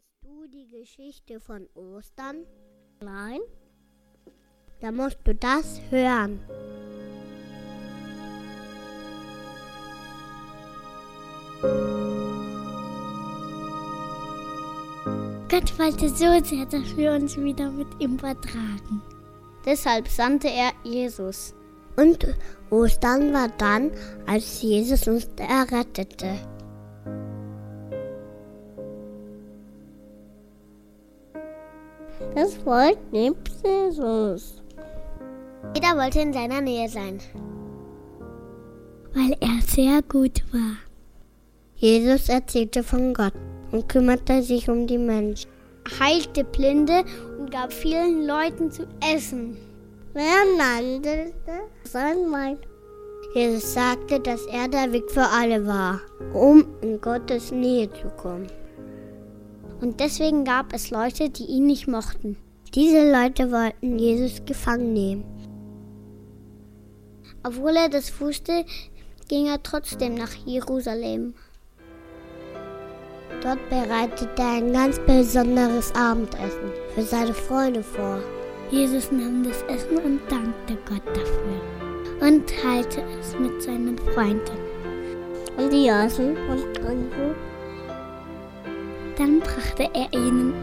Kennst du die Geschichte von Ostern? Nein. Da musst du das hören. Gott wollte so sehr, dass wir uns wieder mit ihm vertragen. Deshalb sandte er Jesus. Und Ostern war dann, als Jesus uns errettete. Das Volk liebt Jesus. Jeder wollte in seiner Nähe sein. Weil er sehr gut war. Jesus erzählte von Gott und kümmerte sich um die Menschen. heilte Blinde und gab vielen Leuten zu essen. Wer nannte sein Mein? Jesus sagte, dass er der Weg für alle war, um in Gottes Nähe zu kommen. Und deswegen gab es Leute, die ihn nicht mochten. Diese Leute wollten Jesus gefangen nehmen. Obwohl er das wusste, ging er trotzdem nach Jerusalem. Dort bereitete er ein ganz besonderes Abendessen für seine Freunde vor. Jesus nahm das Essen und dankte Gott dafür und teilte es mit seinen Freunden. Und die aßen und tranken. Dann brachte er ihnen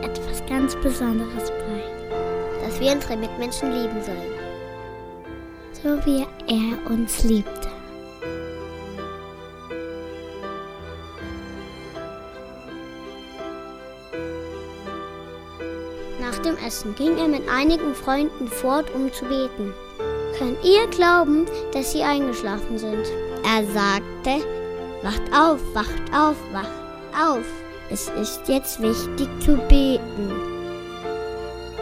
etwas ganz Besonderes bei, dass wir unsere Mitmenschen lieben sollen. So wie er uns liebte. Nach dem Essen ging er mit einigen Freunden fort, um zu beten. Könnt ihr glauben, dass sie eingeschlafen sind? Er sagte, wacht auf, wacht auf, wacht auf. Es ist jetzt wichtig zu beten.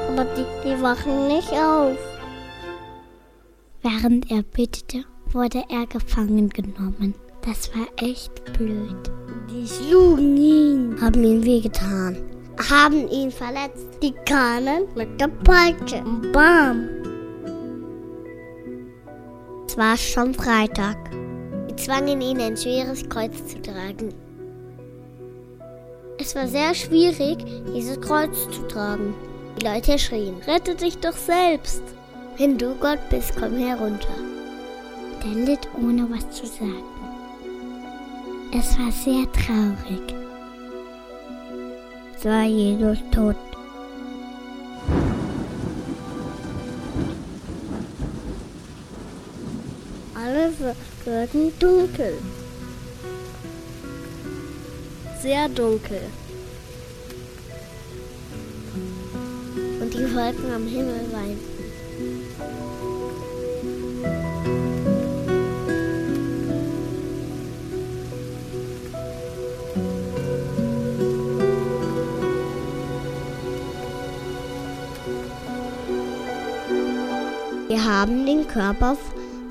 Aber die, die wachen nicht auf. Während er betete, wurde er gefangen genommen. Das war echt blöd. Die schlugen ihn, haben ihn wehgetan, haben ihn verletzt. Die kamen mit der Peitsche. Bam! Es war schon Freitag. Sie zwangen ihn, ein schweres Kreuz zu tragen. Es war sehr schwierig, dieses Kreuz zu tragen. Die Leute schrien, rette dich doch selbst. Wenn du Gott bist, komm herunter. Der litt ohne was zu sagen. Es war sehr traurig. So war Jesus tot. Alles wurden dunkel. Sehr dunkel. Und die Wolken am Himmel weinten. Wir haben den Körper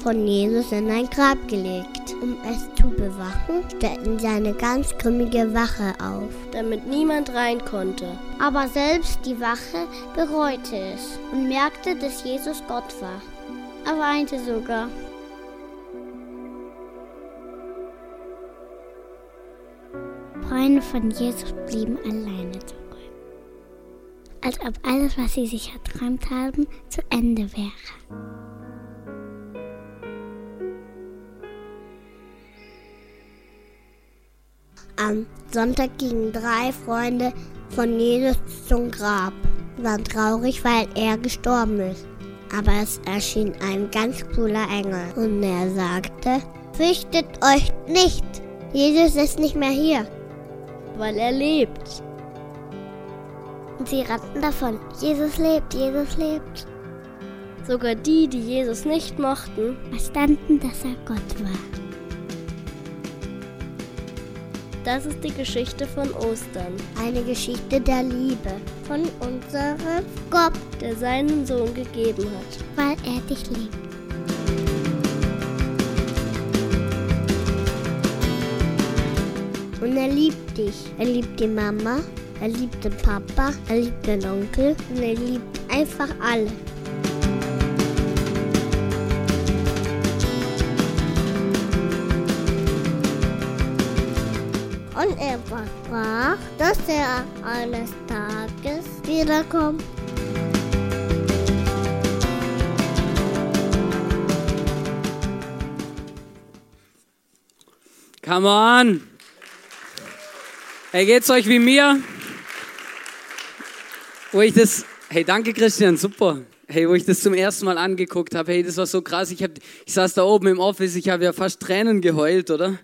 von Jesus in ein Grab gelegt. Um es zu bewachen, stellten sie eine ganz grimmige Wache auf, damit niemand rein konnte. Aber selbst die Wache bereute es und merkte, dass Jesus Gott war. Er weinte sogar. Freunde von Jesus blieben alleine zurück. Als ob alles, was sie sich erträumt haben, zu Ende wäre. Am Sonntag gingen drei Freunde von Jesus zum Grab. Waren traurig, weil er gestorben ist. Aber es erschien ein ganz cooler Engel und er sagte, fürchtet euch nicht, Jesus ist nicht mehr hier. Weil er lebt. Und sie rannten davon, Jesus lebt, Jesus lebt. Sogar die, die Jesus nicht mochten, verstanden, dass er Gott war. Das ist die Geschichte von Ostern. Eine Geschichte der Liebe von unserem Gott, der seinen Sohn gegeben hat, weil er dich liebt. Und er liebt dich. Er liebt die Mama, er liebt den Papa, er liebt den Onkel und er liebt einfach alle. Und er versprach, dass er eines Tages wiederkommt. Come on! Hey, geht's euch wie mir? Wo ich das, hey, danke Christian, super. Hey, wo ich das zum ersten Mal angeguckt habe, hey, das war so krass. Ich, hab, ich saß da oben im Office, ich habe ja fast Tränen geheult, oder?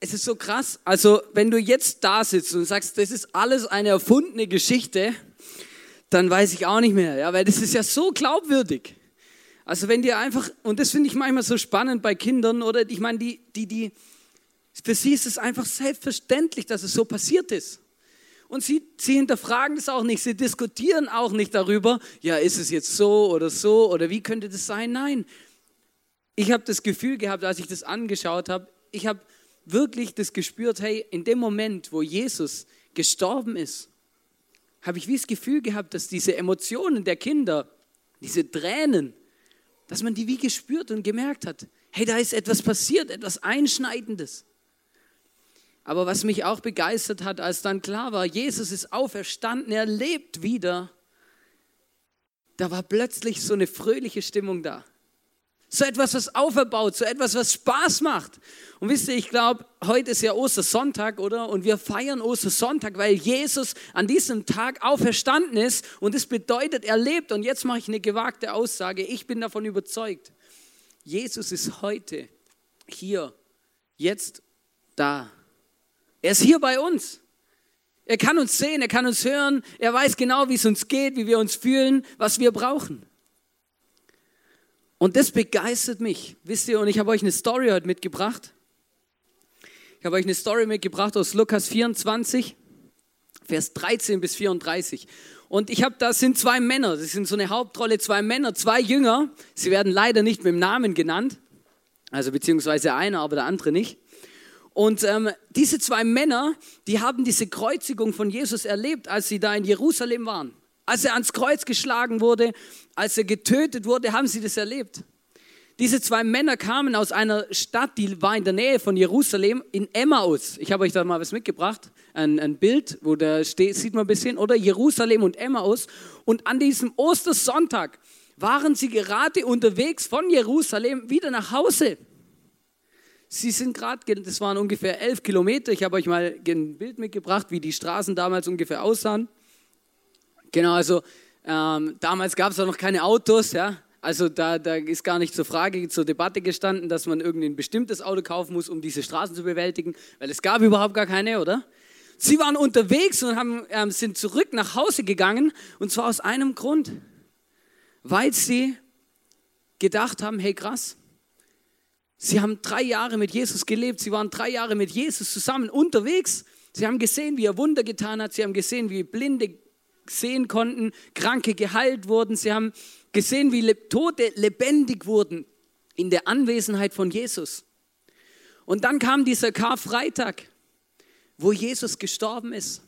Es ist so krass. Also, wenn du jetzt da sitzt und sagst, das ist alles eine erfundene Geschichte, dann weiß ich auch nicht mehr, ja, weil das ist ja so glaubwürdig. Also, wenn dir einfach, und das finde ich manchmal so spannend bei Kindern, oder? Ich meine, die, die, die, für sie ist es einfach selbstverständlich, dass es so passiert ist. Und sie, sie hinterfragen das auch nicht, sie diskutieren auch nicht darüber, ja, ist es jetzt so oder so oder wie könnte das sein? Nein. Ich habe das Gefühl gehabt, als ich das angeschaut habe, ich habe wirklich das gespürt, hey, in dem Moment, wo Jesus gestorben ist, habe ich wie das Gefühl gehabt, dass diese Emotionen der Kinder, diese Tränen, dass man die wie gespürt und gemerkt hat, hey, da ist etwas passiert, etwas Einschneidendes. Aber was mich auch begeistert hat, als dann klar war, Jesus ist auferstanden, er lebt wieder, da war plötzlich so eine fröhliche Stimmung da. So etwas, was auferbaut, so etwas, was Spaß macht. Und wisst ihr, ich glaube, heute ist ja Ostersonntag, oder? Und wir feiern Ostersonntag, weil Jesus an diesem Tag auferstanden ist. Und das bedeutet, er lebt. Und jetzt mache ich eine gewagte Aussage. Ich bin davon überzeugt. Jesus ist heute hier, jetzt da. Er ist hier bei uns. Er kann uns sehen, er kann uns hören, er weiß genau, wie es uns geht, wie wir uns fühlen, was wir brauchen. Und das begeistert mich. Wisst ihr, und ich habe euch eine Story heute mitgebracht. Ich habe euch eine Story mitgebracht aus Lukas 24, Vers 13 bis 34. Und ich habe, da sind zwei Männer, das sind so eine Hauptrolle, zwei Männer, zwei Jünger. Sie werden leider nicht mit dem Namen genannt, also beziehungsweise einer, aber der andere nicht. Und ähm, diese zwei Männer, die haben diese Kreuzigung von Jesus erlebt, als sie da in Jerusalem waren. Als er ans Kreuz geschlagen wurde, als er getötet wurde, haben sie das erlebt. Diese zwei Männer kamen aus einer Stadt, die war in der Nähe von Jerusalem, in Emmaus. Ich habe euch da mal was mitgebracht, ein, ein Bild, wo da steht, sieht man ein bisschen, oder Jerusalem und Emmaus. Und an diesem Ostersonntag waren sie gerade unterwegs von Jerusalem wieder nach Hause. Sie sind gerade, das waren ungefähr elf Kilometer. Ich habe euch mal ein Bild mitgebracht, wie die Straßen damals ungefähr aussahen. Genau, also ähm, damals gab es auch noch keine Autos, ja. Also da, da ist gar nicht zur Frage, zur Debatte gestanden, dass man irgendein bestimmtes Auto kaufen muss, um diese Straßen zu bewältigen, weil es gab überhaupt gar keine, oder? Sie waren unterwegs und haben, ähm, sind zurück nach Hause gegangen und zwar aus einem Grund, weil sie gedacht haben, hey krass, Sie haben drei Jahre mit Jesus gelebt. Sie waren drei Jahre mit Jesus zusammen unterwegs. Sie haben gesehen, wie er Wunder getan hat. Sie haben gesehen, wie Blinde sehen konnten, Kranke geheilt wurden. Sie haben gesehen, wie Tote lebendig wurden in der Anwesenheit von Jesus. Und dann kam dieser Karfreitag, wo Jesus gestorben ist.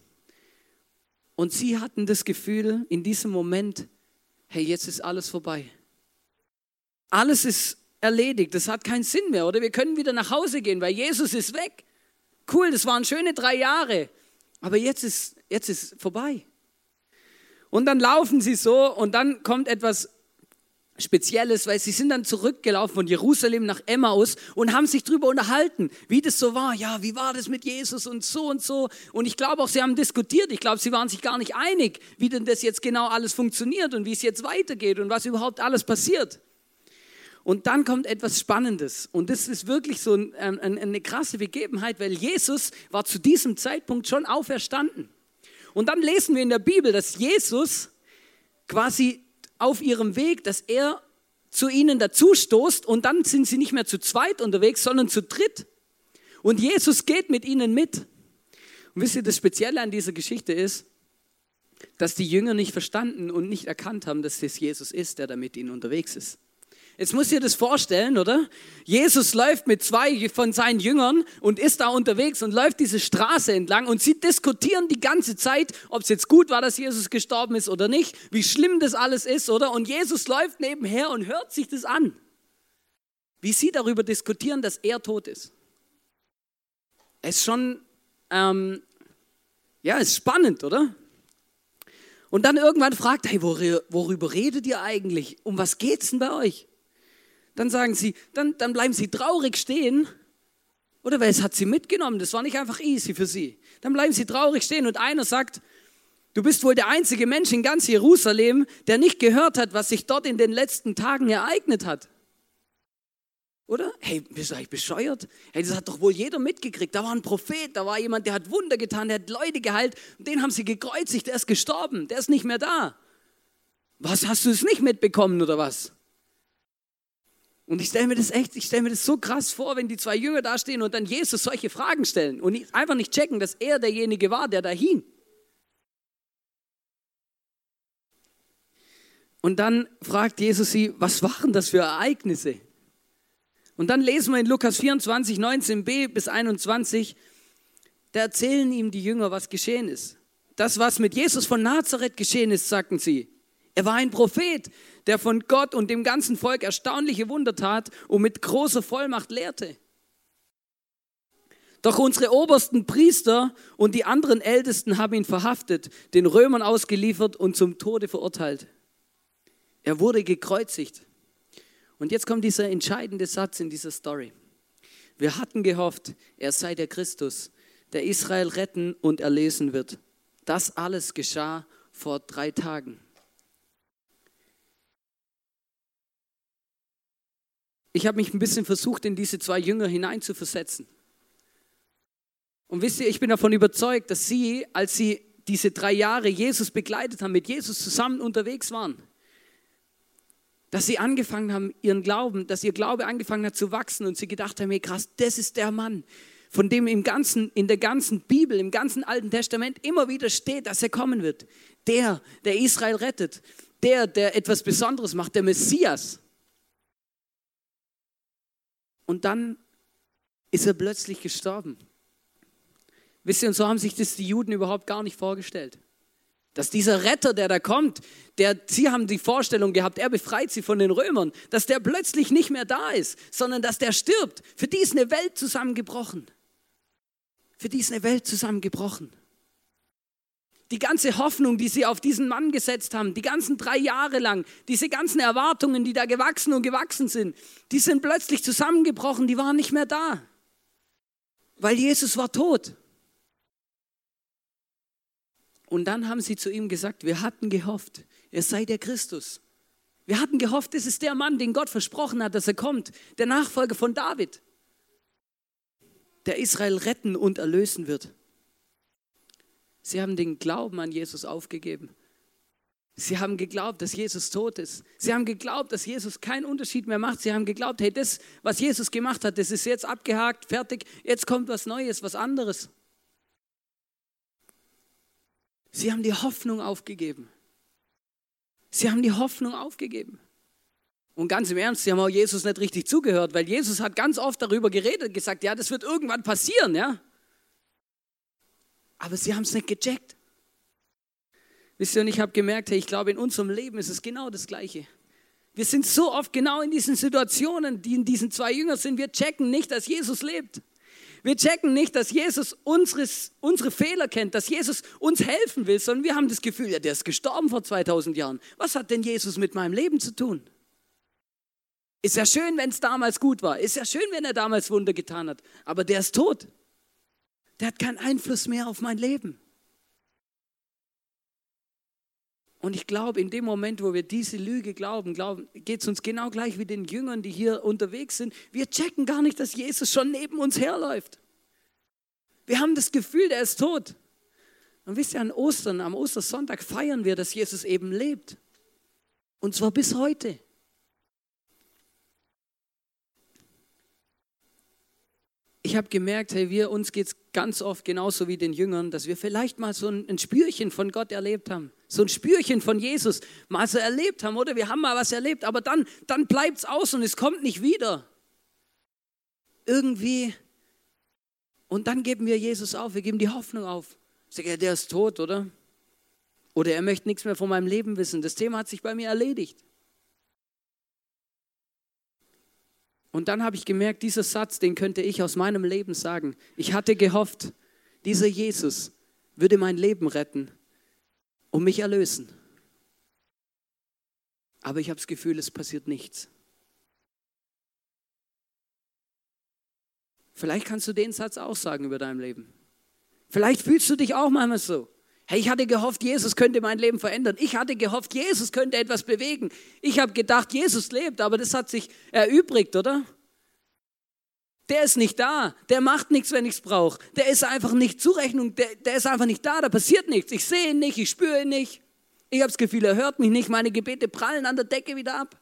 Und sie hatten das Gefühl in diesem Moment, hey, jetzt ist alles vorbei. Alles ist erledigt. Das hat keinen Sinn mehr, oder? Wir können wieder nach Hause gehen, weil Jesus ist weg. Cool, das waren schöne drei Jahre. Aber jetzt ist, jetzt ist vorbei. Und dann laufen sie so und dann kommt etwas Spezielles, weil sie sind dann zurückgelaufen von Jerusalem nach Emmaus und haben sich darüber unterhalten, wie das so war. Ja, wie war das mit Jesus und so und so. Und ich glaube auch, sie haben diskutiert. Ich glaube, sie waren sich gar nicht einig, wie denn das jetzt genau alles funktioniert und wie es jetzt weitergeht und was überhaupt alles passiert. Und dann kommt etwas Spannendes. Und das ist wirklich so ein, ein, eine krasse Begebenheit, weil Jesus war zu diesem Zeitpunkt schon auferstanden. Und dann lesen wir in der Bibel, dass Jesus quasi auf ihrem Weg, dass er zu ihnen dazustoßt und dann sind sie nicht mehr zu zweit unterwegs, sondern zu dritt. Und Jesus geht mit ihnen mit. Und wisst ihr, das Spezielle an dieser Geschichte ist, dass die Jünger nicht verstanden und nicht erkannt haben, dass es Jesus ist, der da mit ihnen unterwegs ist. Jetzt muss ihr das vorstellen, oder? Jesus läuft mit zwei von seinen Jüngern und ist da unterwegs und läuft diese Straße entlang und sie diskutieren die ganze Zeit, ob es jetzt gut war, dass Jesus gestorben ist oder nicht, wie schlimm das alles ist, oder? Und Jesus läuft nebenher und hört sich das an. Wie sie darüber diskutieren, dass er tot ist. Es ist schon ähm, ja, ist spannend, oder? Und dann irgendwann fragt, hey, worüber redet ihr eigentlich? Um was geht's denn bei euch? Dann sagen sie, dann, dann bleiben sie traurig stehen. Oder weil es hat sie mitgenommen, das war nicht einfach easy für sie. Dann bleiben sie traurig stehen und einer sagt, du bist wohl der einzige Mensch in ganz Jerusalem, der nicht gehört hat, was sich dort in den letzten Tagen ereignet hat. Oder? Hey, bist du eigentlich bescheuert? Hey, das hat doch wohl jeder mitgekriegt. Da war ein Prophet, da war jemand, der hat Wunder getan, der hat Leute geheilt. Und den haben sie gekreuzigt, der ist gestorben, der ist nicht mehr da. Was, hast du es nicht mitbekommen oder was? Und ich stelle mir das echt, ich stelle mir das so krass vor, wenn die zwei Jünger da stehen und dann Jesus solche Fragen stellen und einfach nicht checken, dass er derjenige war, der da hing. Und dann fragt Jesus sie, was waren das für Ereignisse? Und dann lesen wir in Lukas 24, 19b bis 21, da erzählen ihm die Jünger, was geschehen ist. Das, was mit Jesus von Nazareth geschehen ist, sagten sie. Er war ein Prophet, der von Gott und dem ganzen Volk erstaunliche Wunder tat und mit großer Vollmacht lehrte. Doch unsere obersten Priester und die anderen Ältesten haben ihn verhaftet, den Römern ausgeliefert und zum Tode verurteilt. Er wurde gekreuzigt. Und jetzt kommt dieser entscheidende Satz in dieser Story. Wir hatten gehofft, er sei der Christus, der Israel retten und erlesen wird. Das alles geschah vor drei Tagen. Ich habe mich ein bisschen versucht, in diese zwei Jünger hineinzuversetzen. Und wisst ihr, ich bin davon überzeugt, dass sie, als sie diese drei Jahre Jesus begleitet haben, mit Jesus zusammen unterwegs waren, dass sie angefangen haben, ihren Glauben, dass ihr Glaube angefangen hat zu wachsen und sie gedacht haben, hey krass, das ist der Mann, von dem im ganzen, in der ganzen Bibel, im ganzen Alten Testament immer wieder steht, dass er kommen wird. Der, der Israel rettet. Der, der etwas Besonderes macht, der Messias. Und dann ist er plötzlich gestorben. Wisst ihr, und so haben sich das die Juden überhaupt gar nicht vorgestellt. Dass dieser Retter, der da kommt, der, sie haben die Vorstellung gehabt, er befreit sie von den Römern, dass der plötzlich nicht mehr da ist, sondern dass der stirbt. Für die ist eine Welt zusammengebrochen. Für die ist eine Welt zusammengebrochen. Die ganze Hoffnung, die sie auf diesen Mann gesetzt haben, die ganzen drei Jahre lang, diese ganzen Erwartungen, die da gewachsen und gewachsen sind, die sind plötzlich zusammengebrochen, die waren nicht mehr da. Weil Jesus war tot. Und dann haben sie zu ihm gesagt, wir hatten gehofft, er sei der Christus. Wir hatten gehofft, es ist der Mann, den Gott versprochen hat, dass er kommt, der Nachfolger von David, der Israel retten und erlösen wird. Sie haben den Glauben an Jesus aufgegeben. Sie haben geglaubt, dass Jesus tot ist. Sie haben geglaubt, dass Jesus keinen Unterschied mehr macht. Sie haben geglaubt, hey, das, was Jesus gemacht hat, das ist jetzt abgehakt, fertig. Jetzt kommt was Neues, was anderes. Sie haben die Hoffnung aufgegeben. Sie haben die Hoffnung aufgegeben. Und ganz im Ernst, sie haben auch Jesus nicht richtig zugehört, weil Jesus hat ganz oft darüber geredet, gesagt, ja, das wird irgendwann passieren, ja. Aber sie haben es nicht gecheckt. Wisst ihr, und ich habe gemerkt, hey, ich glaube, in unserem Leben ist es genau das Gleiche. Wir sind so oft genau in diesen Situationen, die in diesen zwei Jüngern sind. Wir checken nicht, dass Jesus lebt. Wir checken nicht, dass Jesus unseres, unsere Fehler kennt, dass Jesus uns helfen will, sondern wir haben das Gefühl, ja, der ist gestorben vor 2000 Jahren. Was hat denn Jesus mit meinem Leben zu tun? Ist ja schön, wenn es damals gut war. Ist ja schön, wenn er damals Wunder getan hat. Aber der ist tot. Der hat keinen Einfluss mehr auf mein Leben. Und ich glaube, in dem Moment, wo wir diese Lüge glauben, glauben geht es uns genau gleich wie den Jüngern, die hier unterwegs sind. Wir checken gar nicht, dass Jesus schon neben uns herläuft. Wir haben das Gefühl, der ist tot. Und wisst ihr, an Ostern, am Ostersonntag feiern wir, dass Jesus eben lebt. Und zwar bis heute. Ich habe gemerkt, hey, wir uns geht es ganz oft genauso wie den Jüngern, dass wir vielleicht mal so ein, ein Spürchen von Gott erlebt haben, so ein Spürchen von Jesus mal so erlebt haben, oder wir haben mal was erlebt, aber dann, dann bleibt es aus und es kommt nicht wieder. Irgendwie. Und dann geben wir Jesus auf, wir geben die Hoffnung auf. Sag ja, der ist tot, oder? Oder er möchte nichts mehr von meinem Leben wissen. Das Thema hat sich bei mir erledigt. Und dann habe ich gemerkt, dieser Satz, den könnte ich aus meinem Leben sagen. Ich hatte gehofft, dieser Jesus würde mein Leben retten und mich erlösen. Aber ich habe das Gefühl, es passiert nichts. Vielleicht kannst du den Satz auch sagen über dein Leben. Vielleicht fühlst du dich auch manchmal so. Hey, ich hatte gehofft, Jesus könnte mein Leben verändern. Ich hatte gehofft, Jesus könnte etwas bewegen. Ich habe gedacht, Jesus lebt, aber das hat sich erübrigt, oder? Der ist nicht da. Der macht nichts, wenn ich es brauche. Der ist einfach nicht Zurechnung. Der, der ist einfach nicht da. Da passiert nichts. Ich sehe ihn nicht. Ich spüre ihn nicht. Ich habe das Gefühl, er hört mich nicht. Meine Gebete prallen an der Decke wieder ab.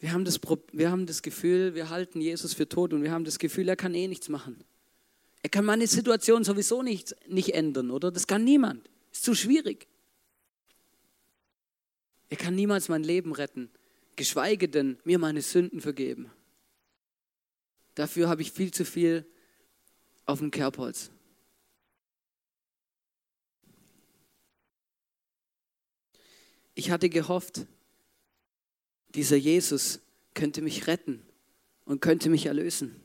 Wir haben, das, wir haben das Gefühl, wir halten Jesus für tot und wir haben das Gefühl, er kann eh nichts machen. Er kann meine Situation sowieso nicht, nicht ändern, oder? Das kann niemand. Ist zu schwierig. Er kann niemals mein Leben retten, geschweige denn mir meine Sünden vergeben. Dafür habe ich viel zu viel auf dem Kerbholz. Ich hatte gehofft, dieser Jesus könnte mich retten und könnte mich erlösen.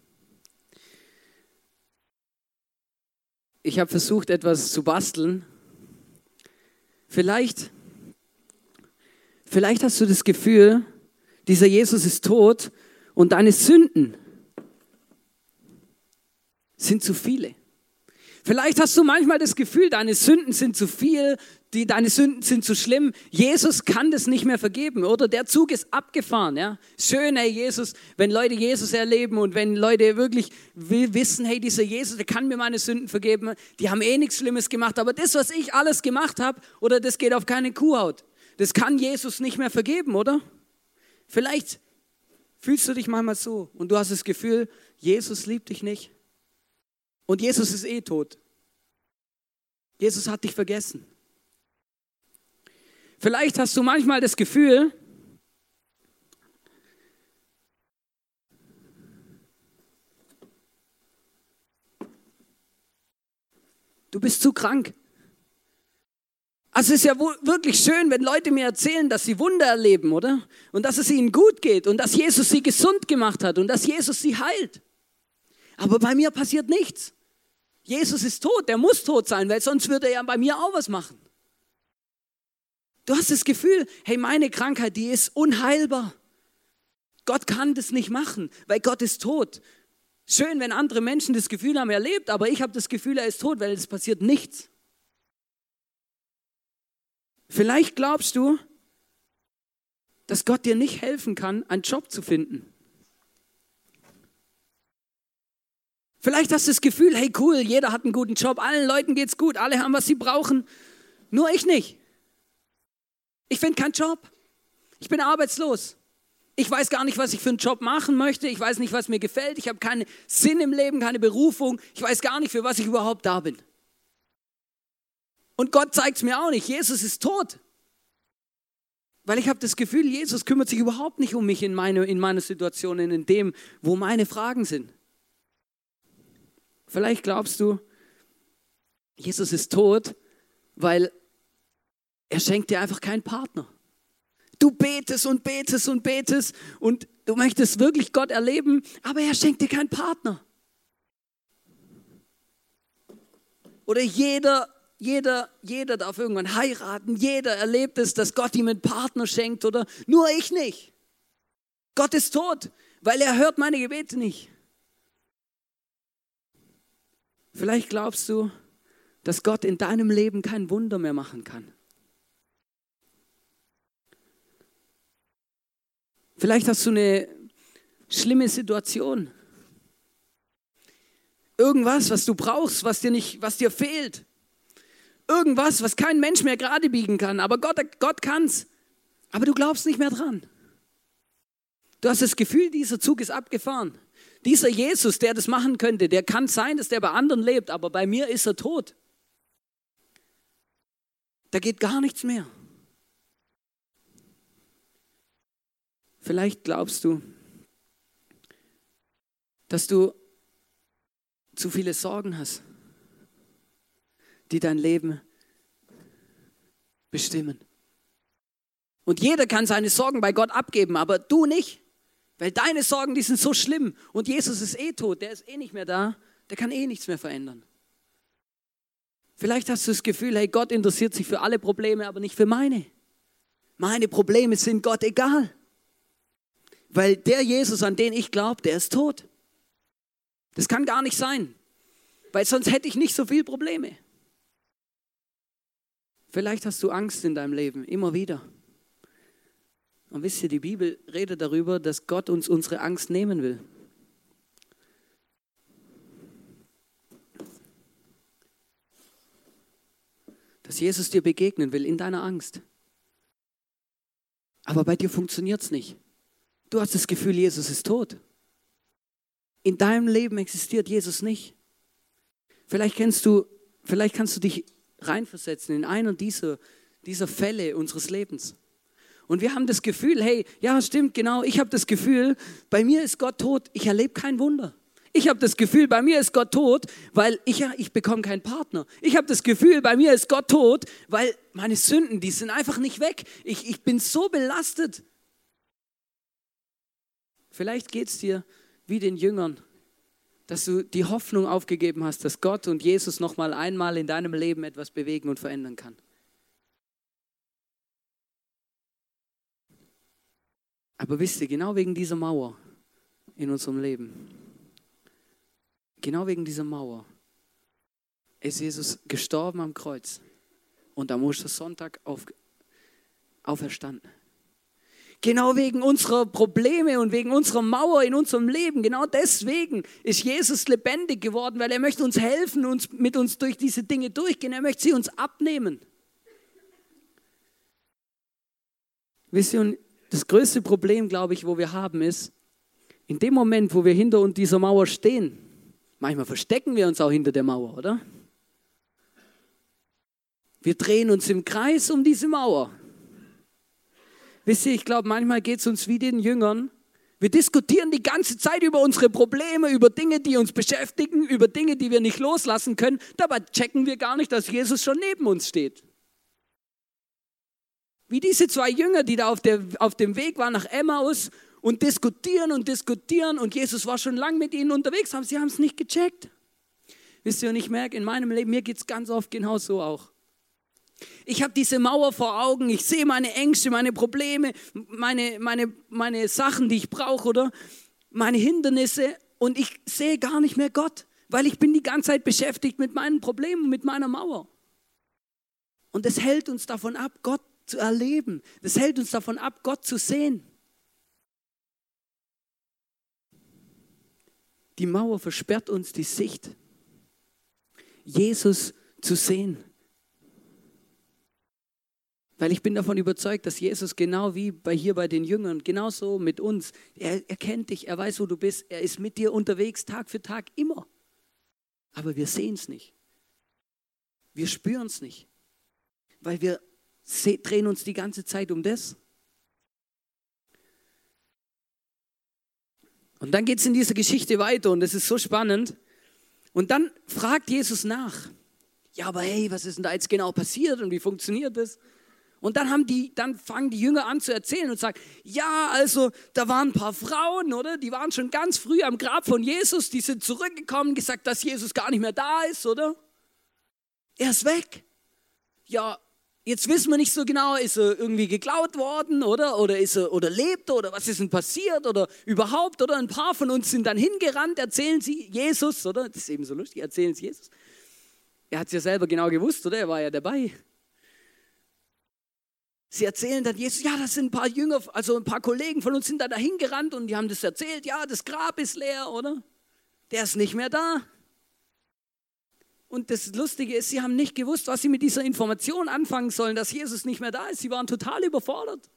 Ich habe versucht, etwas zu basteln. Vielleicht Vielleicht hast du das Gefühl, dieser Jesus ist tot und deine Sünden sind zu viele. Vielleicht hast du manchmal das Gefühl, deine Sünden sind zu viel, die, deine Sünden sind zu schlimm. Jesus kann das nicht mehr vergeben, oder? Der Zug ist abgefahren, ja. Schön, hey Jesus, wenn Leute Jesus erleben und wenn Leute wirklich wissen, hey, dieser Jesus, der kann mir meine Sünden vergeben. Die haben eh nichts Schlimmes gemacht, aber das, was ich alles gemacht habe, oder das geht auf keine Kuhhaut. Das kann Jesus nicht mehr vergeben, oder? Vielleicht fühlst du dich manchmal so und du hast das Gefühl, Jesus liebt dich nicht. Und Jesus ist eh tot. Jesus hat dich vergessen. Vielleicht hast du manchmal das Gefühl, du bist zu krank. Also es ist ja wirklich schön, wenn Leute mir erzählen, dass sie Wunder erleben, oder? Und dass es ihnen gut geht und dass Jesus sie gesund gemacht hat und dass Jesus sie heilt. Aber bei mir passiert nichts. Jesus ist tot, der muss tot sein, weil sonst würde er ja bei mir auch was machen. Du hast das Gefühl, hey, meine Krankheit, die ist unheilbar. Gott kann das nicht machen, weil Gott ist tot. Schön, wenn andere Menschen das Gefühl haben, er lebt, aber ich habe das Gefühl, er ist tot, weil es passiert nichts. Vielleicht glaubst du, dass Gott dir nicht helfen kann, einen Job zu finden. Vielleicht hast du das Gefühl, hey cool, jeder hat einen guten Job, allen Leuten geht's gut, alle haben, was sie brauchen, nur ich nicht. Ich finde keinen Job. Ich bin arbeitslos. Ich weiß gar nicht, was ich für einen Job machen möchte. Ich weiß nicht, was mir gefällt. Ich habe keinen Sinn im Leben, keine Berufung. Ich weiß gar nicht, für was ich überhaupt da bin. Und Gott zeigt es mir auch nicht. Jesus ist tot. Weil ich habe das Gefühl, Jesus kümmert sich überhaupt nicht um mich in, meine, in meiner Situation, in dem, wo meine Fragen sind. Vielleicht glaubst du, Jesus ist tot, weil er schenkt dir einfach keinen Partner. Du betest und betest und betest und du möchtest wirklich Gott erleben, aber er schenkt dir keinen Partner. Oder jeder jeder, jeder darf irgendwann heiraten, jeder erlebt es, dass Gott ihm einen Partner schenkt oder nur ich nicht. Gott ist tot, weil er hört meine Gebete nicht. Vielleicht glaubst du, dass Gott in deinem Leben kein Wunder mehr machen kann. Vielleicht hast du eine schlimme Situation. Irgendwas, was du brauchst, was dir nicht, was dir fehlt. Irgendwas, was kein Mensch mehr gerade biegen kann, aber Gott, Gott kann's. Aber du glaubst nicht mehr dran. Du hast das Gefühl, dieser Zug ist abgefahren. Dieser Jesus, der das machen könnte, der kann sein, dass der bei anderen lebt, aber bei mir ist er tot. Da geht gar nichts mehr. Vielleicht glaubst du, dass du zu viele Sorgen hast die dein Leben bestimmen. Und jeder kann seine Sorgen bei Gott abgeben, aber du nicht. Weil deine Sorgen, die sind so schlimm und Jesus ist eh tot, der ist eh nicht mehr da, der kann eh nichts mehr verändern. Vielleicht hast du das Gefühl, hey, Gott interessiert sich für alle Probleme, aber nicht für meine. Meine Probleme sind Gott egal. Weil der Jesus, an den ich glaube, der ist tot. Das kann gar nicht sein, weil sonst hätte ich nicht so viele Probleme. Vielleicht hast du Angst in deinem Leben, immer wieder. Und wisst ihr, die Bibel redet darüber, dass Gott uns unsere Angst nehmen will. Dass Jesus dir begegnen will in deiner Angst. Aber bei dir funktioniert es nicht. Du hast das Gefühl, Jesus ist tot. In deinem Leben existiert Jesus nicht. Vielleicht kennst du, vielleicht kannst du dich reinversetzen in einer dieser, dieser Fälle unseres Lebens. Und wir haben das Gefühl, hey, ja, stimmt, genau, ich habe das Gefühl, bei mir ist Gott tot, ich erlebe kein Wunder. Ich habe das Gefühl, bei mir ist Gott tot, weil ich, ja, ich bekomme keinen Partner. Ich habe das Gefühl, bei mir ist Gott tot, weil meine Sünden, die sind einfach nicht weg. Ich, ich bin so belastet. Vielleicht geht es dir wie den Jüngern, dass du die Hoffnung aufgegeben hast, dass Gott und Jesus noch mal einmal in deinem Leben etwas bewegen und verändern kann. Aber wisst ihr, genau wegen dieser Mauer in unserem Leben, Genau wegen dieser Mauer ist Jesus gestorben am Kreuz und am Ostersonntag auf, auferstanden. Genau wegen unserer Probleme und wegen unserer Mauer in unserem Leben, genau deswegen ist Jesus lebendig geworden, weil er möchte uns helfen, uns mit uns durch diese Dinge durchgehen. Er möchte sie uns abnehmen. Wisst ihr, das größte Problem, glaube ich, wo wir haben, ist, in dem Moment, wo wir hinter dieser Mauer stehen, Manchmal verstecken wir uns auch hinter der Mauer, oder? Wir drehen uns im Kreis um diese Mauer. Wisst ihr, ich glaube, manchmal geht es uns wie den Jüngern. Wir diskutieren die ganze Zeit über unsere Probleme, über Dinge, die uns beschäftigen, über Dinge, die wir nicht loslassen können. Dabei checken wir gar nicht, dass Jesus schon neben uns steht. Wie diese zwei Jünger, die da auf, der, auf dem Weg waren nach Emmaus und diskutieren und diskutieren und Jesus war schon lange mit ihnen unterwegs, aber sie haben es nicht gecheckt. Wisst ihr, und ich merke in meinem Leben, mir geht es ganz oft genau so auch. Ich habe diese Mauer vor Augen, ich sehe meine Ängste, meine Probleme, meine, meine, meine Sachen, die ich brauche, oder meine Hindernisse und ich sehe gar nicht mehr Gott, weil ich bin die ganze Zeit beschäftigt mit meinen Problemen, mit meiner Mauer. Und das hält uns davon ab, Gott zu erleben. Das hält uns davon ab, Gott zu sehen. Die Mauer versperrt uns die Sicht, Jesus zu sehen. Weil ich bin davon überzeugt, dass Jesus genau wie bei hier bei den Jüngern, genauso mit uns, er, er kennt dich, er weiß, wo du bist, er ist mit dir unterwegs Tag für Tag immer. Aber wir sehen es nicht. Wir spüren es nicht. Weil wir drehen uns die ganze Zeit um das. Und dann geht es in dieser Geschichte weiter und es ist so spannend. Und dann fragt Jesus nach. Ja, aber hey, was ist denn da jetzt genau passiert und wie funktioniert das? Und dann, haben die, dann fangen die Jünger an zu erzählen und sagen, ja, also da waren ein paar Frauen, oder? Die waren schon ganz früh am Grab von Jesus, die sind zurückgekommen, gesagt, dass Jesus gar nicht mehr da ist, oder? Er ist weg. Ja, Jetzt wissen wir nicht so genau, ist er irgendwie geklaut worden oder, oder, ist er, oder lebt er oder was ist denn passiert oder überhaupt oder ein paar von uns sind dann hingerannt, erzählen sie Jesus, oder? Das ist eben so lustig, erzählen es Jesus. Er hat es ja selber genau gewusst, oder? Er war ja dabei. Sie erzählen dann Jesus, ja, das sind ein paar Jünger, also ein paar Kollegen von uns sind da dahin gerannt und die haben das erzählt, ja, das Grab ist leer, oder? Der ist nicht mehr da. Und das Lustige ist, sie haben nicht gewusst, was sie mit dieser Information anfangen sollen, dass Jesus nicht mehr da ist. Sie waren total überfordert.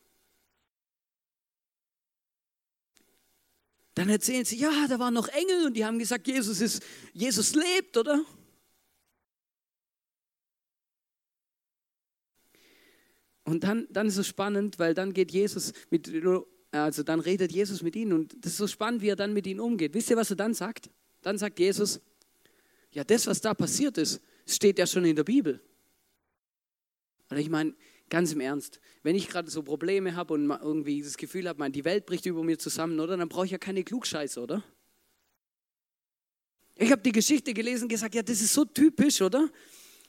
Dann erzählen sie, ja, da waren noch Engel und die haben gesagt, Jesus, ist, Jesus lebt, oder? Und dann, dann ist es spannend, weil dann geht Jesus mit, also dann redet Jesus mit ihnen und das ist so spannend, wie er dann mit ihnen umgeht. Wisst ihr, was er dann sagt? Dann sagt Jesus, ja, das, was da passiert ist, steht ja schon in der Bibel. Und ich meine, Ganz im Ernst. Wenn ich gerade so Probleme habe und irgendwie das Gefühl habe, die Welt bricht über mir zusammen, oder? Dann brauche ich ja keine Klugscheiße, oder? Ich habe die Geschichte gelesen und gesagt, ja, das ist so typisch, oder?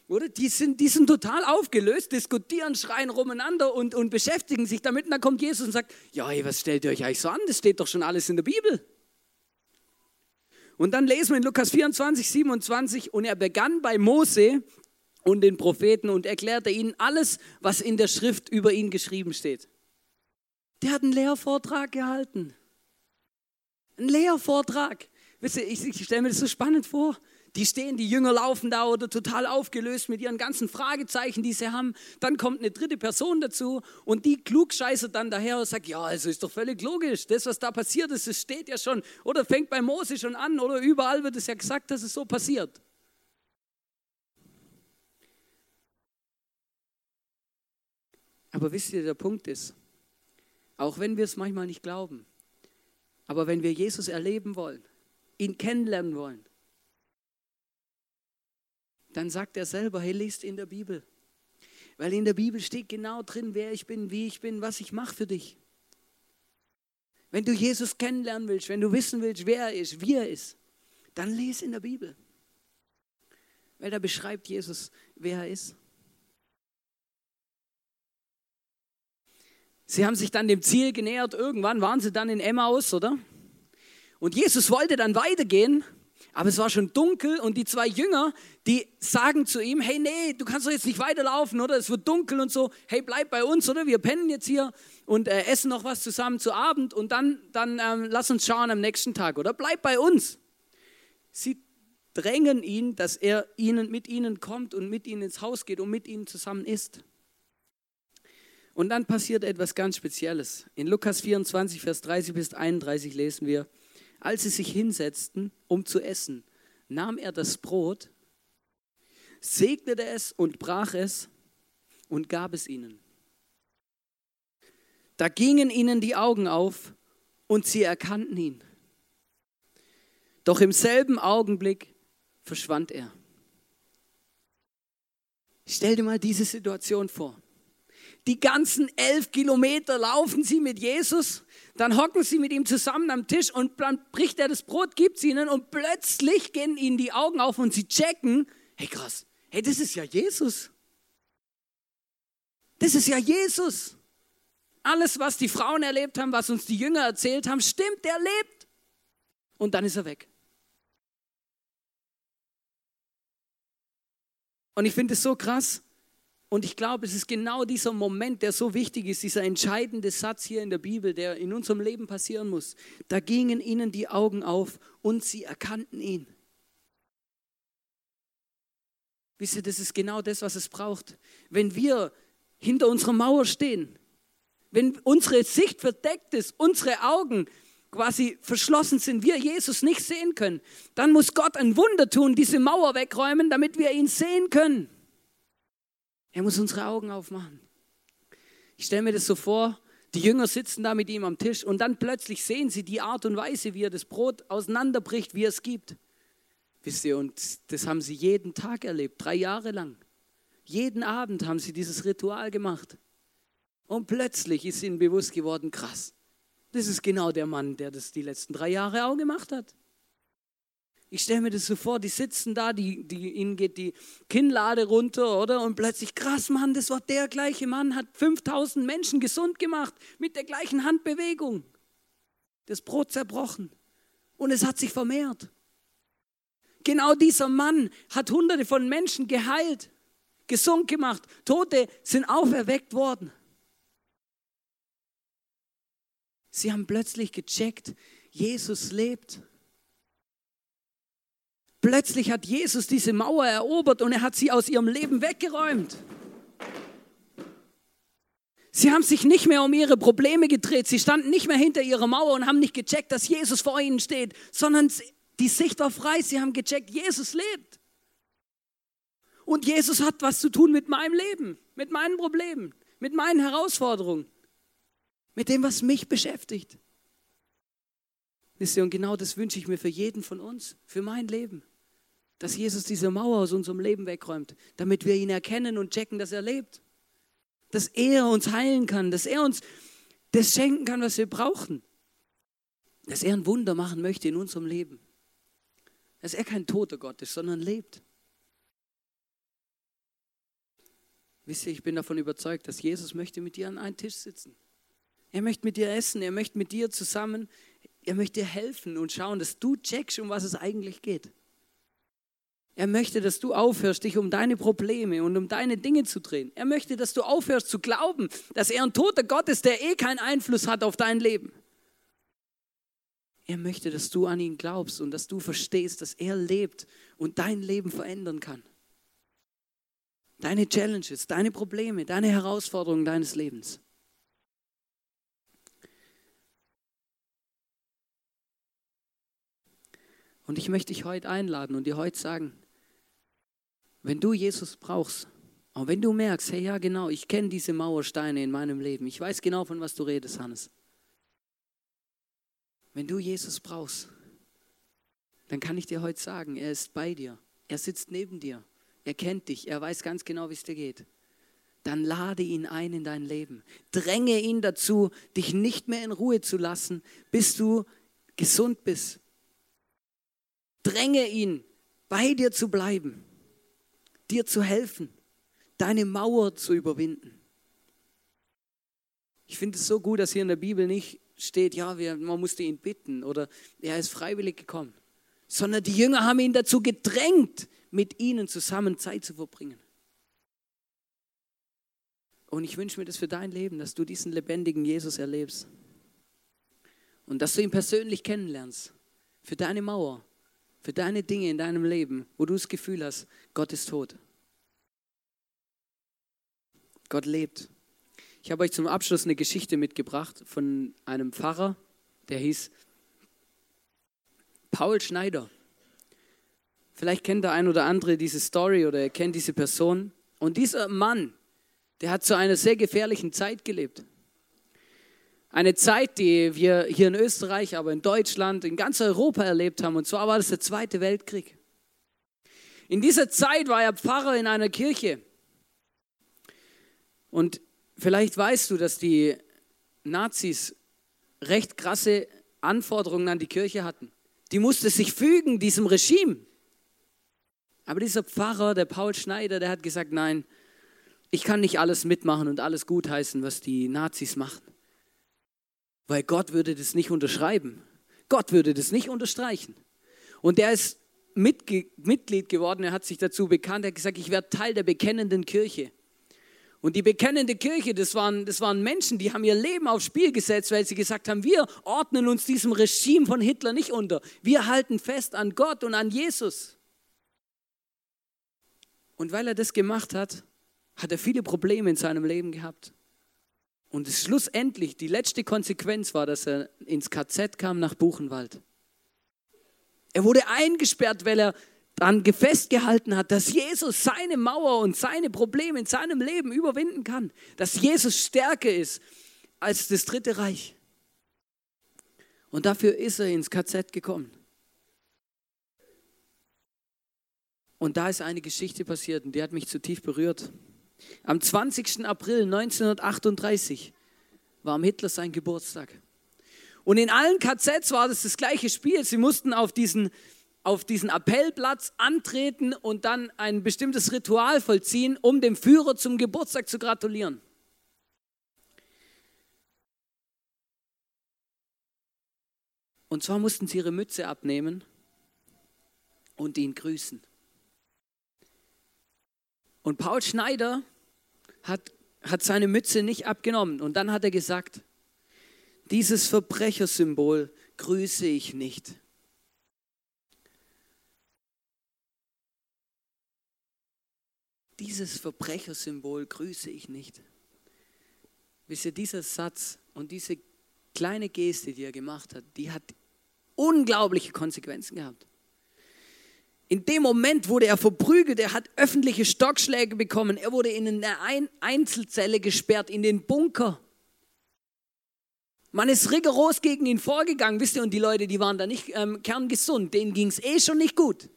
Oder? Die sind, die sind total aufgelöst, diskutieren, schreien rumeinander und, und beschäftigen sich damit. Und dann kommt Jesus und sagt, ja, ey, was stellt ihr euch eigentlich so an? Das steht doch schon alles in der Bibel. Und dann lesen wir in Lukas 24, 27, und er begann bei Mose und den Propheten und erklärte ihnen alles, was in der Schrift über ihn geschrieben steht. Der hat einen Lehrvortrag gehalten. Ein Lehrvortrag. Wisst ihr, ich, ich stelle mir das so spannend vor. Die stehen, die Jünger laufen da oder total aufgelöst mit ihren ganzen Fragezeichen, die sie haben. Dann kommt eine dritte Person dazu und die klugscheißert dann daher und sagt, ja, also ist doch völlig logisch. Das, was da passiert ist, das steht ja schon. Oder fängt bei Mose schon an oder überall wird es ja gesagt, dass es so passiert. Aber wisst ihr, der Punkt ist, auch wenn wir es manchmal nicht glauben, aber wenn wir Jesus erleben wollen, ihn kennenlernen wollen, dann sagt er selber, hey, lest in der Bibel. Weil in der Bibel steht genau drin, wer ich bin, wie ich bin, was ich mache für dich. Wenn du Jesus kennenlernen willst, wenn du wissen willst, wer er ist, wie er ist, dann lese in der Bibel. Weil da beschreibt Jesus, wer er ist. Sie haben sich dann dem Ziel genähert. Irgendwann waren sie dann in Emmaus, oder? Und Jesus wollte dann weitergehen, aber es war schon dunkel und die zwei Jünger, die sagen zu ihm, hey, nee, du kannst doch jetzt nicht weiterlaufen, oder? Es wird dunkel und so. Hey, bleib bei uns, oder? Wir pennen jetzt hier und äh, essen noch was zusammen zu Abend und dann, dann ähm, lass uns schauen am nächsten Tag, oder? Bleib bei uns. Sie drängen ihn, dass er ihnen, mit ihnen kommt und mit ihnen ins Haus geht und mit ihnen zusammen isst. Und dann passiert etwas ganz Spezielles. In Lukas 24, Vers 30 bis 31 lesen wir, als sie sich hinsetzten, um zu essen, nahm er das Brot, segnete es und brach es und gab es ihnen. Da gingen ihnen die Augen auf und sie erkannten ihn. Doch im selben Augenblick verschwand er. Stell dir mal diese Situation vor. Die ganzen elf Kilometer laufen sie mit Jesus, dann hocken sie mit ihm zusammen am Tisch und dann bricht er das Brot, gibt es ihnen und plötzlich gehen ihnen die Augen auf und sie checken, hey krass, hey, das ist ja Jesus. Das ist ja Jesus. Alles, was die Frauen erlebt haben, was uns die Jünger erzählt haben, stimmt, der lebt. Und dann ist er weg. Und ich finde es so krass, und ich glaube, es ist genau dieser Moment, der so wichtig ist, dieser entscheidende Satz hier in der Bibel, der in unserem Leben passieren muss. Da gingen ihnen die Augen auf und sie erkannten ihn. Wisst ihr, das ist genau das, was es braucht. Wenn wir hinter unserer Mauer stehen, wenn unsere Sicht verdeckt ist, unsere Augen quasi verschlossen sind, wir Jesus nicht sehen können, dann muss Gott ein Wunder tun, diese Mauer wegräumen, damit wir ihn sehen können. Er muss unsere Augen aufmachen. Ich stelle mir das so vor, die Jünger sitzen da mit ihm am Tisch und dann plötzlich sehen sie die Art und Weise, wie er das Brot auseinanderbricht, wie er es gibt. Wisst ihr, und das haben sie jeden Tag erlebt, drei Jahre lang. Jeden Abend haben sie dieses Ritual gemacht. Und plötzlich ist ihnen bewusst geworden, krass, das ist genau der Mann, der das die letzten drei Jahre auch gemacht hat. Ich stelle mir das so vor, die sitzen da, die, die, ihnen geht die Kinnlade runter, oder? Und plötzlich, krass, Mann, das war der gleiche Mann, hat 5000 Menschen gesund gemacht mit der gleichen Handbewegung. Das Brot zerbrochen. Und es hat sich vermehrt. Genau dieser Mann hat hunderte von Menschen geheilt, gesund gemacht. Tote sind auferweckt worden. Sie haben plötzlich gecheckt, Jesus lebt. Plötzlich hat Jesus diese Mauer erobert und er hat sie aus ihrem Leben weggeräumt. Sie haben sich nicht mehr um ihre Probleme gedreht. Sie standen nicht mehr hinter ihrer Mauer und haben nicht gecheckt, dass Jesus vor ihnen steht, sondern die Sicht war frei. Sie haben gecheckt, Jesus lebt. Und Jesus hat was zu tun mit meinem Leben, mit meinen Problemen, mit meinen Herausforderungen, mit dem, was mich beschäftigt. Wisst ihr, und genau das wünsche ich mir für jeden von uns, für mein Leben dass Jesus diese Mauer aus unserem Leben wegräumt, damit wir ihn erkennen und checken, dass er lebt. dass er uns heilen kann, dass er uns das schenken kann, was wir brauchen. Dass er ein Wunder machen möchte in unserem Leben. Dass er kein toter Gott ist, sondern lebt. Wisst ihr, ich bin davon überzeugt, dass Jesus möchte mit dir an einen Tisch sitzen. Er möchte mit dir essen, er möchte mit dir zusammen, er möchte dir helfen und schauen, dass du checkst, um was es eigentlich geht. Er möchte, dass du aufhörst, dich um deine Probleme und um deine Dinge zu drehen. Er möchte, dass du aufhörst zu glauben, dass er ein toter Gott ist, der eh keinen Einfluss hat auf dein Leben. Er möchte, dass du an ihn glaubst und dass du verstehst, dass er lebt und dein Leben verändern kann. Deine Challenges, deine Probleme, deine Herausforderungen deines Lebens. Und ich möchte dich heute einladen und dir heute sagen, wenn du Jesus brauchst, und wenn du merkst, hey ja genau, ich kenne diese Mauersteine in meinem Leben, ich weiß genau, von was du redest, Hannes. Wenn du Jesus brauchst, dann kann ich dir heute sagen, er ist bei dir, er sitzt neben dir, er kennt dich, er weiß ganz genau, wie es dir geht. Dann lade ihn ein in dein Leben. Dränge ihn dazu, dich nicht mehr in Ruhe zu lassen, bis du gesund bist. Dränge ihn, bei dir zu bleiben dir zu helfen, deine Mauer zu überwinden. Ich finde es so gut, dass hier in der Bibel nicht steht, ja, man musste ihn bitten oder er ist freiwillig gekommen, sondern die Jünger haben ihn dazu gedrängt, mit ihnen zusammen Zeit zu verbringen. Und ich wünsche mir das für dein Leben, dass du diesen lebendigen Jesus erlebst und dass du ihn persönlich kennenlernst für deine Mauer, für deine Dinge in deinem Leben, wo du das Gefühl hast, Gott ist tot. Gott lebt. Ich habe euch zum Abschluss eine Geschichte mitgebracht von einem Pfarrer, der hieß Paul Schneider. Vielleicht kennt der ein oder andere diese Story oder er kennt diese Person. Und dieser Mann, der hat zu einer sehr gefährlichen Zeit gelebt. Eine Zeit, die wir hier in Österreich, aber in Deutschland, in ganz Europa erlebt haben. Und zwar war das der Zweite Weltkrieg. In dieser Zeit war er Pfarrer in einer Kirche. Und vielleicht weißt du, dass die Nazis recht krasse Anforderungen an die Kirche hatten. Die musste sich fügen diesem Regime. Aber dieser Pfarrer, der Paul Schneider, der hat gesagt, nein, ich kann nicht alles mitmachen und alles gutheißen, was die Nazis machen. Weil Gott würde das nicht unterschreiben. Gott würde das nicht unterstreichen. Und der ist Mitglied geworden, er hat sich dazu bekannt, er hat gesagt, ich werde Teil der bekennenden Kirche. Und die bekennende Kirche, das waren, das waren Menschen, die haben ihr Leben aufs Spiel gesetzt, weil sie gesagt haben, wir ordnen uns diesem Regime von Hitler nicht unter. Wir halten fest an Gott und an Jesus. Und weil er das gemacht hat, hat er viele Probleme in seinem Leben gehabt. Und schlussendlich, die letzte Konsequenz war, dass er ins KZ kam nach Buchenwald. Er wurde eingesperrt, weil er dann festgehalten hat, dass Jesus seine Mauer und seine Probleme in seinem Leben überwinden kann. Dass Jesus stärker ist als das Dritte Reich. Und dafür ist er ins KZ gekommen. Und da ist eine Geschichte passiert und die hat mich zutiefst berührt. Am 20. April 1938 war am Hitler sein Geburtstag. Und in allen KZs war das das gleiche Spiel. Sie mussten auf diesen, auf diesen Appellplatz antreten und dann ein bestimmtes Ritual vollziehen, um dem Führer zum Geburtstag zu gratulieren. Und zwar mussten sie ihre Mütze abnehmen und ihn grüßen. Und Paul Schneider hat, hat seine Mütze nicht abgenommen. Und dann hat er gesagt, dieses Verbrechersymbol grüße ich nicht. Dieses Verbrechersymbol grüße ich nicht. Wisst ihr, dieser Satz und diese kleine Geste, die er gemacht hat, die hat unglaubliche Konsequenzen gehabt. In dem Moment wurde er verprügelt, er hat öffentliche Stockschläge bekommen, er wurde in eine Einzelzelle gesperrt, in den Bunker. Man ist rigoros gegen ihn vorgegangen, wisst ihr, und die Leute, die waren da nicht ähm, kerngesund, denen ging es eh schon nicht gut.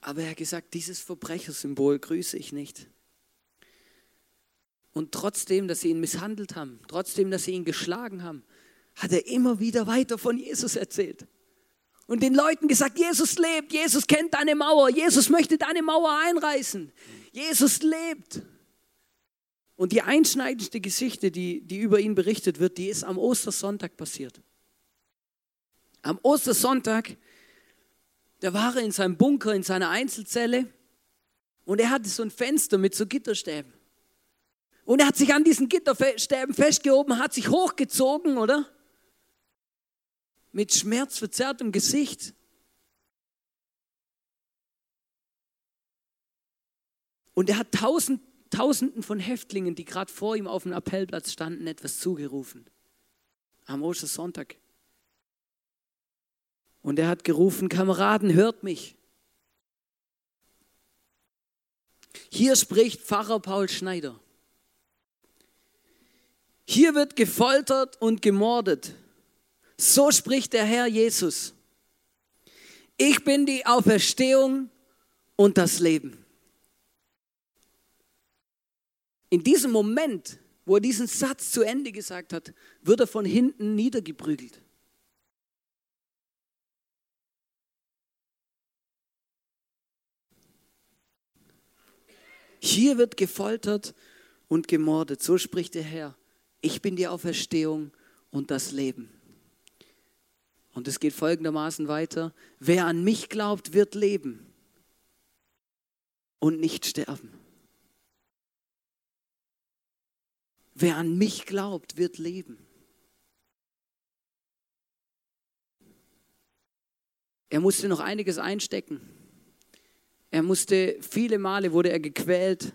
Aber er hat gesagt, dieses Verbrechersymbol grüße ich nicht. Und trotzdem, dass sie ihn misshandelt haben, trotzdem, dass sie ihn geschlagen haben, hat er immer wieder weiter von Jesus erzählt. Und den Leuten gesagt, Jesus lebt, Jesus kennt deine Mauer, Jesus möchte deine Mauer einreißen. Jesus lebt. Und die einschneidendste Geschichte, die, die über ihn berichtet wird, die ist am Ostersonntag passiert. Am Ostersonntag, da war er in seinem Bunker, in seiner Einzelzelle und er hatte so ein Fenster mit so Gitterstäben. Und er hat sich an diesen Gitterstäben festgehoben, hat sich hochgezogen, oder? Mit schmerzverzerrtem Gesicht. Und er hat tausend, Tausenden von Häftlingen, die gerade vor ihm auf dem Appellplatz standen, etwas zugerufen. Am Ostersonntag. Und er hat gerufen, Kameraden, hört mich. Hier spricht Pfarrer Paul Schneider. Hier wird gefoltert und gemordet. So spricht der Herr Jesus. Ich bin die Auferstehung und das Leben. In diesem Moment, wo er diesen Satz zu Ende gesagt hat, wird er von hinten niedergeprügelt. Hier wird gefoltert und gemordet. So spricht der Herr. Ich bin die Auferstehung und das Leben. Und es geht folgendermaßen weiter. Wer an mich glaubt, wird leben und nicht sterben. Wer an mich glaubt, wird leben. Er musste noch einiges einstecken. Er musste, viele Male wurde er gequält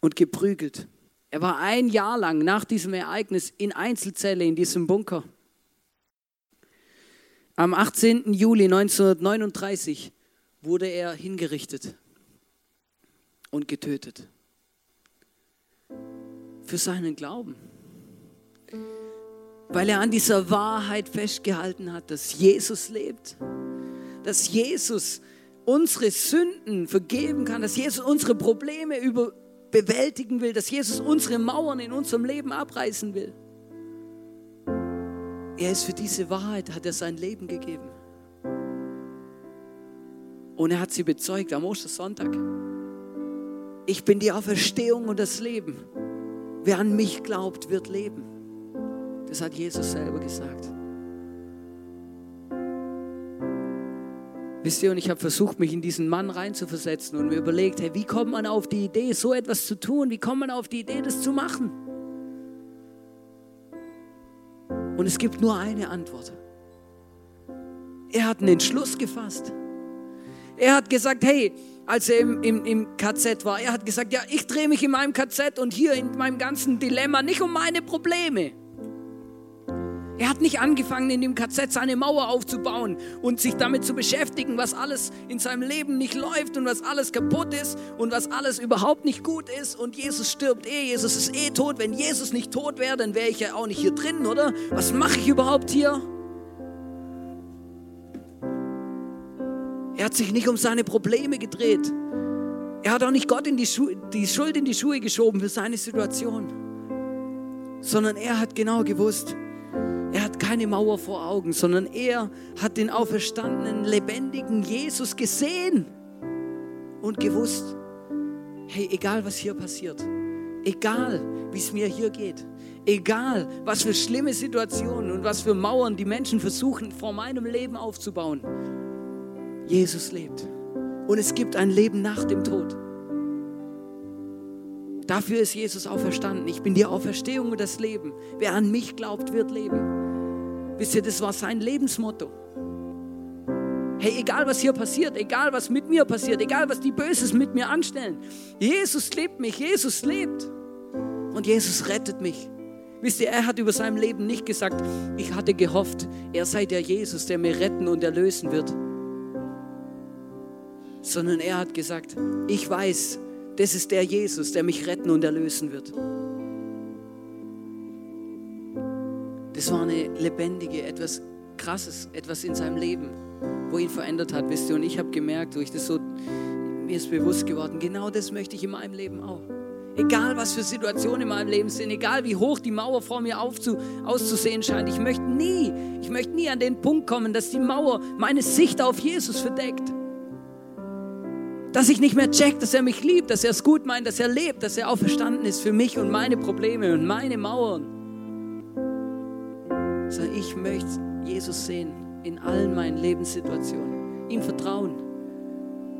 und geprügelt. Er war ein Jahr lang nach diesem Ereignis in Einzelzelle in diesem Bunker. Am 18. Juli 1939 wurde er hingerichtet und getötet. Für seinen Glauben. Weil er an dieser Wahrheit festgehalten hat, dass Jesus lebt. Dass Jesus unsere Sünden vergeben kann, dass Jesus unsere Probleme über, bewältigen will, dass Jesus unsere Mauern in unserem Leben abreißen will. Er ist für diese Wahrheit, hat er sein Leben gegeben. Und er hat sie bezeugt am Ostersonntag. Ich bin die Auferstehung und das Leben. Wer an mich glaubt, wird leben. Das hat Jesus selber gesagt. Wisst ihr, und ich habe versucht, mich in diesen Mann reinzuversetzen und mir überlegt, hey, wie kommt man auf die Idee, so etwas zu tun? Wie kommt man auf die Idee, das zu machen? Und es gibt nur eine Antwort. Er hat einen Entschluss gefasst. Er hat gesagt, hey, als er im, im, im KZ war, er hat gesagt, ja, ich drehe mich in meinem KZ und hier in meinem ganzen Dilemma nicht um meine Probleme. Er hat nicht angefangen, in dem KZ seine Mauer aufzubauen und sich damit zu beschäftigen, was alles in seinem Leben nicht läuft und was alles kaputt ist und was alles überhaupt nicht gut ist. Und Jesus stirbt eh, Jesus ist eh tot. Wenn Jesus nicht tot wäre, dann wäre ich ja auch nicht hier drin, oder? Was mache ich überhaupt hier? Er hat sich nicht um seine Probleme gedreht. Er hat auch nicht Gott in die, Schu die Schuld in die Schuhe geschoben für seine Situation, sondern er hat genau gewusst, er hat keine Mauer vor Augen, sondern er hat den auferstandenen, lebendigen Jesus gesehen und gewusst, hey, egal was hier passiert, egal wie es mir hier geht, egal was für schlimme Situationen und was für Mauern die Menschen versuchen vor meinem Leben aufzubauen, Jesus lebt. Und es gibt ein Leben nach dem Tod. Dafür ist Jesus auferstanden. Ich bin die Auferstehung und das Leben. Wer an mich glaubt, wird leben. Wisst ihr, das war sein Lebensmotto. Hey, egal was hier passiert, egal was mit mir passiert, egal was die Böses mit mir anstellen, Jesus lebt mich, Jesus lebt. Und Jesus rettet mich. Wisst ihr, er hat über sein Leben nicht gesagt, ich hatte gehofft, er sei der Jesus, der mir retten und erlösen wird. Sondern er hat gesagt, ich weiß, das ist der Jesus, der mich retten und erlösen wird. Das war eine lebendige, etwas Krasses, etwas in seinem Leben, wo ihn verändert hat, wisst ihr. Und ich habe gemerkt, durch das so, mir ist bewusst geworden, genau das möchte ich in meinem Leben auch. Egal was für Situationen in meinem Leben sind, egal wie hoch die Mauer vor mir aufzu, auszusehen scheint, ich möchte nie, ich möchte nie an den Punkt kommen, dass die Mauer meine Sicht auf Jesus verdeckt. Dass ich nicht mehr check, dass er mich liebt, dass er es gut meint, dass er lebt, dass er auferstanden ist für mich und meine Probleme und meine Mauern. Sondern ich möchte Jesus sehen in allen meinen Lebenssituationen, ihm vertrauen,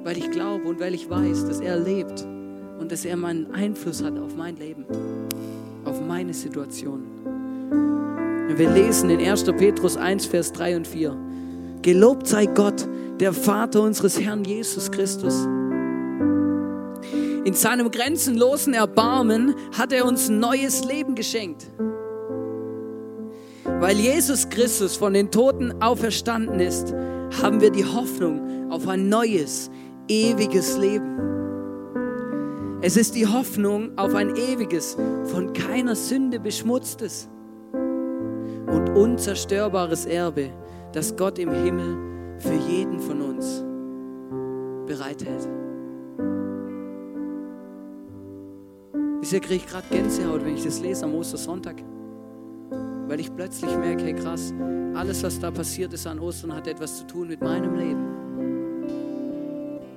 weil ich glaube und weil ich weiß, dass er lebt und dass er meinen Einfluss hat auf mein Leben, auf meine Situation. Wir lesen in 1. Petrus 1, Vers 3 und 4. Gelobt sei Gott, der Vater unseres Herrn Jesus Christus. In seinem grenzenlosen Erbarmen hat er uns neues Leben geschenkt. Weil Jesus Christus von den Toten auferstanden ist, haben wir die Hoffnung auf ein neues, ewiges Leben. Es ist die Hoffnung auf ein ewiges, von keiner Sünde beschmutztes und unzerstörbares Erbe, das Gott im Himmel für jeden von uns bereithält. Bisher kriege ich gerade Gänsehaut, wenn ich das lese am Ostersonntag. Weil ich plötzlich merke, hey krass, alles, was da passiert ist an Ostern, hat etwas zu tun mit meinem Leben.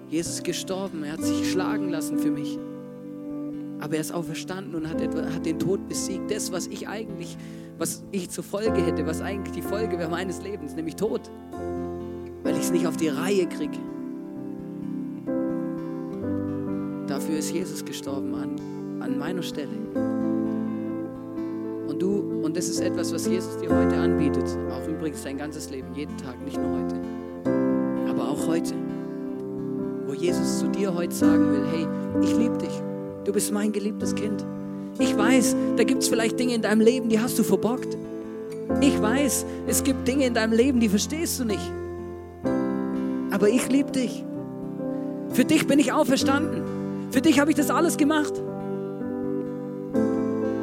Jesus ist gestorben, er hat sich schlagen lassen für mich. Aber er ist auferstanden und hat, etwa, hat den Tod besiegt. Das, was ich eigentlich, was ich zur Folge hätte, was eigentlich die Folge wäre meines Lebens, nämlich Tod. Weil ich es nicht auf die Reihe kriege. Dafür ist Jesus gestorben an, an meiner Stelle. Und du, das ist etwas, was Jesus dir heute anbietet, auch übrigens dein ganzes Leben, jeden Tag, nicht nur heute, aber auch heute, wo Jesus zu dir heute sagen will, hey, ich liebe dich. Du bist mein geliebtes Kind. Ich weiß, da gibt es vielleicht Dinge in deinem Leben, die hast du verbockt. Ich weiß, es gibt Dinge in deinem Leben, die verstehst du nicht. Aber ich liebe dich. Für dich bin ich auferstanden. Für dich habe ich das alles gemacht.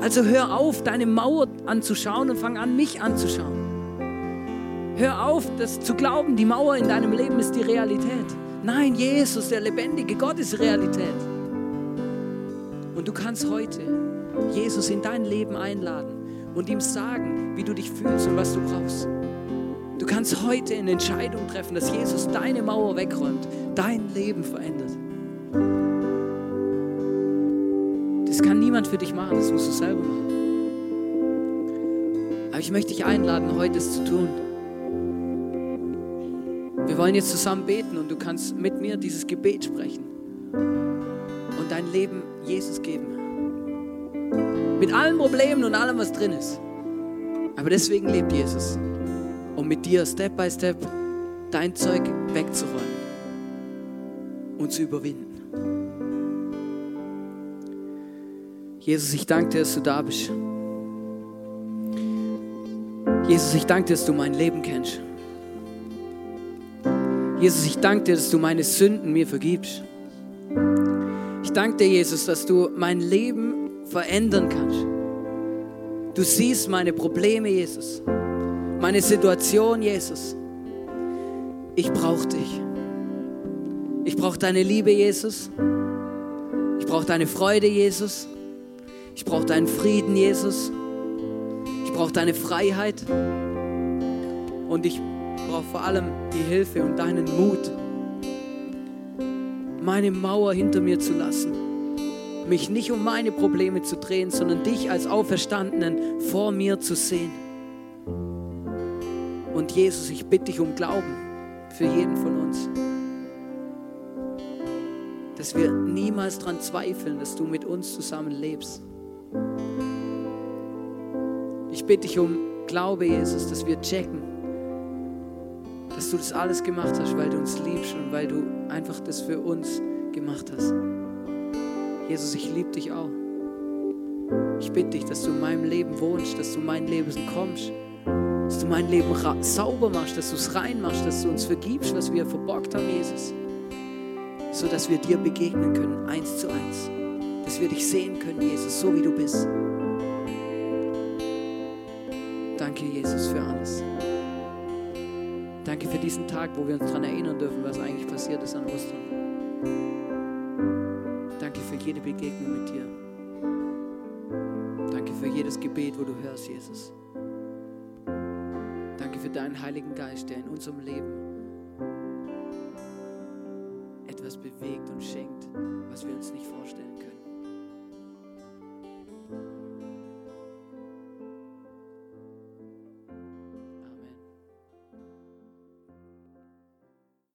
Also hör auf, deine Mauer anzuschauen und fang an, mich anzuschauen. Hör auf, das zu glauben, die Mauer in deinem Leben ist die Realität. Nein, Jesus, der lebendige Gott ist Realität. Und du kannst heute Jesus in dein Leben einladen und ihm sagen, wie du dich fühlst und was du brauchst. Du kannst heute eine Entscheidung treffen, dass Jesus deine Mauer wegräumt, dein Leben verändert. Das kann niemand für dich machen, das musst du selber machen. Ich möchte dich einladen, heute es zu tun. Wir wollen jetzt zusammen beten und du kannst mit mir dieses Gebet sprechen und dein Leben Jesus geben. Mit allen Problemen und allem, was drin ist. Aber deswegen lebt Jesus, um mit dir Step by Step dein Zeug wegzuräumen und zu überwinden. Jesus, ich danke dir, dass du da bist. Jesus, ich danke dir, dass du mein Leben kennst. Jesus, ich danke dir, dass du meine Sünden mir vergibst. Ich danke dir, Jesus, dass du mein Leben verändern kannst. Du siehst meine Probleme, Jesus. Meine Situation, Jesus. Ich brauche dich. Ich brauche deine Liebe, Jesus. Ich brauche deine Freude, Jesus. Ich brauche deinen Frieden, Jesus. Ich brauche deine Freiheit. Und ich brauche vor allem die Hilfe und deinen Mut meine Mauer hinter mir zu lassen. Mich nicht um meine Probleme zu drehen, sondern dich als Auferstandenen vor mir zu sehen. Und Jesus, ich bitte dich um Glauben für jeden von uns. Dass wir niemals daran zweifeln, dass du mit uns zusammen lebst. Ich bitte dich um Glaube, Jesus, dass wir checken, dass du das alles gemacht hast, weil du uns liebst und weil du einfach das für uns gemacht hast. Jesus, ich liebe dich auch. Ich bitte dich, dass du in meinem Leben wohnst, dass du in mein Leben kommst, dass du mein Leben sauber machst, dass du es rein machst, dass du uns vergibst, was wir verbockt haben, Jesus. So dass wir dir begegnen können, eins zu eins. Dass wir dich sehen können, Jesus, so wie du bist. Danke, Jesus, für alles. Danke für diesen Tag, wo wir uns daran erinnern dürfen, was eigentlich passiert ist an Ostern. Danke für jede Begegnung mit dir. Danke für jedes Gebet, wo du hörst, Jesus. Danke für deinen Heiligen Geist, der in unserem Leben etwas bewegt und schenkt, was wir uns nicht vorstellen können.